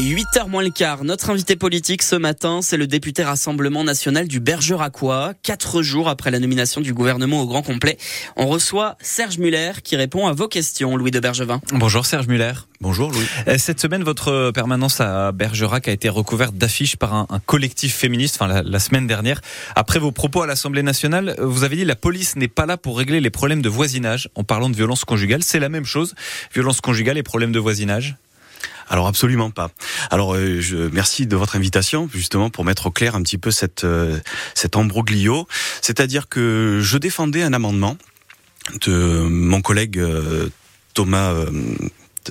8h moins le quart. Notre invité politique ce matin, c'est le député Rassemblement National du Bergeracois. Quatre jours après la nomination du gouvernement au grand complet, on reçoit Serge Muller qui répond à vos questions, Louis de Bergevin. Bonjour Serge Muller. Bonjour Louis. Euh, cette semaine, votre permanence à Bergerac a été recouverte d'affiches par un, collectif féministe, enfin la, la, semaine dernière. Après vos propos à l'Assemblée nationale, vous avez dit la police n'est pas là pour régler les problèmes de voisinage en parlant de violence conjugale. C'est la même chose, violence conjugale et problèmes de voisinage alors absolument pas. Alors euh, je merci de votre invitation justement pour mettre au clair un petit peu cette euh, cet embroglio, c'est-à-dire que je défendais un amendement de mon collègue euh, Thomas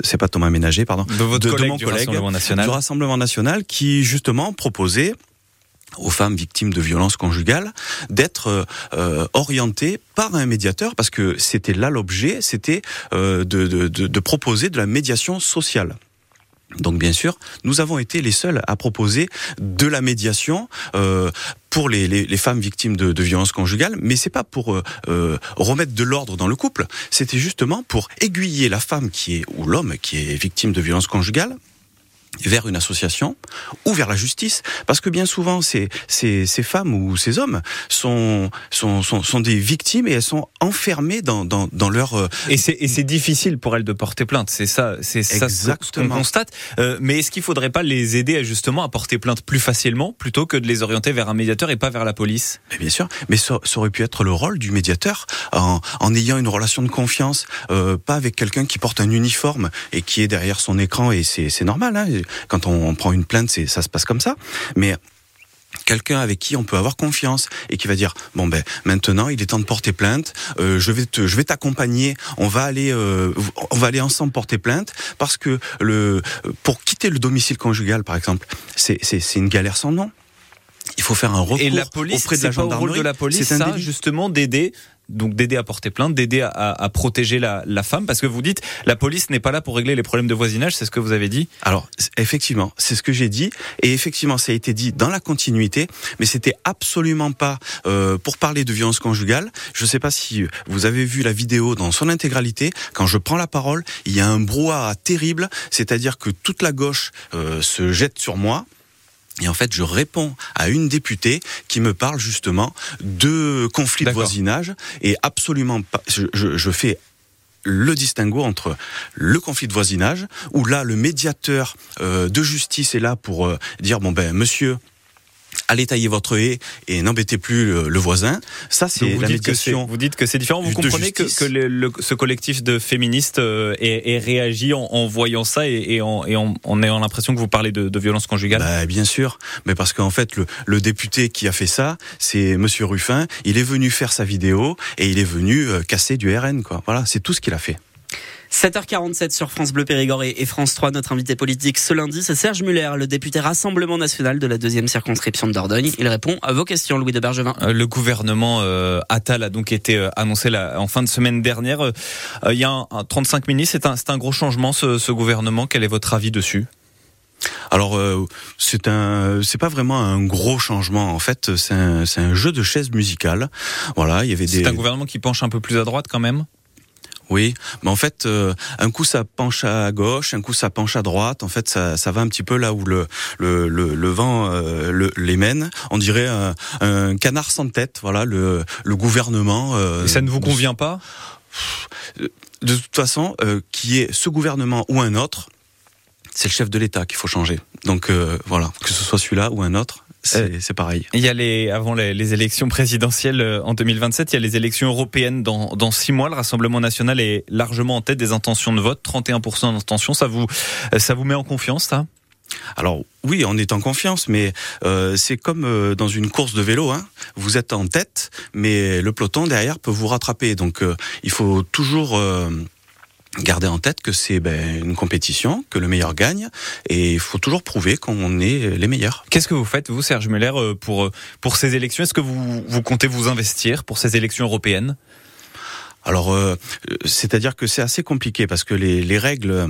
c'est pas Thomas Ménager, pardon, de, votre collègue, mon du collègue Rassemblement National. du Rassemblement National, qui justement proposait aux femmes victimes de violences conjugales d'être euh, orientées par un médiateur parce que c'était là l'objet, c'était euh, de, de, de, proposer de la médiation sociale. Donc bien sûr, nous avons été les seuls à proposer de la médiation euh, pour les, femmes victimes de, de violences conjugales, mais c'est pas pour euh, euh, remettre de l'ordre dans le couple. C'était justement pour aiguiller la femme qui est ou l'homme qui est victime de violences conjugales vers une association ou vers la justice parce que bien souvent ces, ces, ces femmes ou ces hommes sont, sont, sont, sont, des victimes et elles sont enfermées dans, dans, dans leur euh, et c'est et c'est difficile pour elles de porter plainte. C'est ça c'est ça ce qu'on constate. Euh, mais est-ce qu'il faudrait pas les aider justement à porter plainte plus facilement plutôt que de les orienter vers un médiateur et pas vers la police? Mais bien sûr. Mais ça, ça, aurait pu être le rôle du médiateur en, en ayant une relation de confiance euh, pas avec quelqu'un qui porte un uniforme et qui est derrière son écran et c'est normal hein quand on, prend une plainte, c'est ça se passe comme ça. Mais quelqu'un avec qui on peut avoir confiance et qui va dire bon ben maintenant il est temps de porter plainte. Euh, je vais te je vais t'accompagner. On va aller euh, on va aller ensemble porter plainte parce que le pour quitter le domicile conjugal par exemple c'est c'est c'est une galère sans nom il faut faire un recours et la police, auprès de la gendarmerie. Pas au rôle de la police, ça, justement, d'aider donc d'aider à porter plainte, d'aider à, à, protéger la, la, femme, parce que vous dites la police n'est pas là pour régler les problèmes de voisinage, c'est ce que vous avez dit. Alors effectivement, c'est ce que j'ai dit, et effectivement ça a été dit dans la continuité, mais c'était absolument pas euh, pour parler de violence conjugale. Je ne sais pas si vous avez vu la vidéo dans son intégralité. Quand je prends la parole, il y a un brouhaha terrible, c'est-à-dire que toute la gauche euh, se jette sur moi. Et en fait, je réponds à une députée qui me parle justement de conflits de voisinage et absolument pas. Je, je, je fais le distinguo entre le conflit de voisinage, où là, le médiateur euh, de justice est là pour euh, dire, bon ben, monsieur, allez tailler votre haie et n'embêtez plus le, voisin. Ça, c'est la médiation. vous dites que c'est différent. Vous comprenez que, que le, ce collectif de féministes euh, ait, réagi en, en, voyant ça et, et, en, et en, en, ayant l'impression que vous parlez de, de violence conjugale? Bah, Bien sûr, mais parce qu'en fait, le, le, député qui a fait ça, c'est Monsieur Ruffin. Il est venu faire sa vidéo et il est venu euh, casser du RN. Quoi. Voilà, c'est tout ce qu'il a fait. 7h47 sur France Bleu Périgord et France 3. Notre invité politique ce lundi, c'est Serge Muller, le député Rassemblement National de la deuxième circonscription de Dordogne. Il répond à vos questions, Louis de Bergevin. Euh, le gouvernement euh, Attal a donc été euh, annoncé en fin de semaine dernière. Euh, il y a un, un 35 ministres. C'est un, un, gros changement, ce, ce gouvernement. Quel est votre avis dessus? Alors euh, c'est un, c'est pas vraiment un gros changement. En fait, c'est un, c'est un jeu de chaises musicales. Voilà, il y avait des. C'est un gouvernement qui penche un peu plus à droite quand même? Oui, mais en fait, euh, un coup ça penche à gauche, un coup ça penche à droite. En fait, ça, ça va un petit peu là où le le, le, le vent euh, le, les mène. On dirait un, un, canard sans tête. Voilà, le, le gouvernement. Euh, Et ça ne vous convient pas? De toute façon, qui est ce gouvernement ou un autre, c'est le chef de l'État qu'il faut changer. Donc voilà, que ce soit celui-là ou un autre, c'est pareil. Il y a les avant les, les, élections présidentielles euh, en 2027, il y a les élections européennes dans dans six mois. Le Rassemblement national est largement en tête des intentions de vote, 31% d'intentions. Ça vous euh, ça vous met en confiance, ça? Alors oui, on est en confiance, mais euh, c'est comme euh, dans une course de vélo. Hein. Vous êtes en tête, mais le peloton derrière peut vous rattraper. Donc euh, il faut toujours Gardez en tête que c'est ben, une compétition, que le meilleur gagne, et il faut toujours prouver qu'on est les meilleurs. Qu'est-ce que vous faites, vous, Serge Muller, euh, pour, euh, pour ces élections? Est-ce que vous, vous comptez vous investir pour ces élections européennes? Alors, euh, c'est-à-dire que c'est assez compliqué parce que les, les règles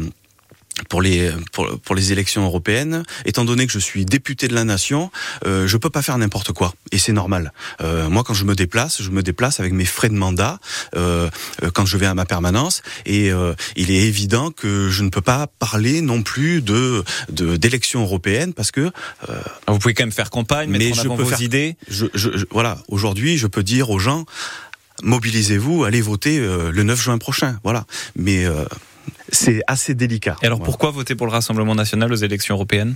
pour les pour, pour, les élections européennes, étant donné que je suis député de la nation, euh, je peux pas faire n'importe quoi et c'est normal. Euh, moi, quand je me déplace, je me déplace avec mes frais de mandat euh, euh quand je vais à ma permanence et euh, il est évident que je ne peux pas parler non plus de d'élections européennes parce que euh, vous pouvez quand même faire campagne, mettre mais en avant je peux vos faire, idées. Je, je, voilà, aujourd'hui, je peux dire aux gens mobilisez-vous, allez voter le 9 juin prochain. Voilà, mais c'est assez délicat. Et alors pourquoi voter pour le Rassemblement national aux élections européennes?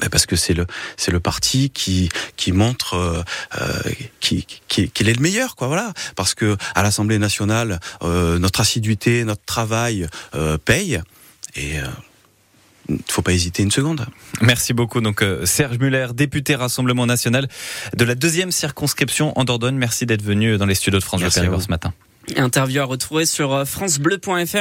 Ben parce que c'est le c'est le parti qui qui montre euh, euh qui qu'il est le meilleur quoi voilà parce que à l'Assemblée nationale euh, notre assiduité notre travail euh, paye et il ne faut pas hésiter une seconde. Merci beaucoup. Donc Serge Muller, député Rassemblement National de la deuxième circonscription en Dordogne. Merci d'être venu dans les studios de France Bleu ce matin. Interview à retrouver sur francebleu.fr.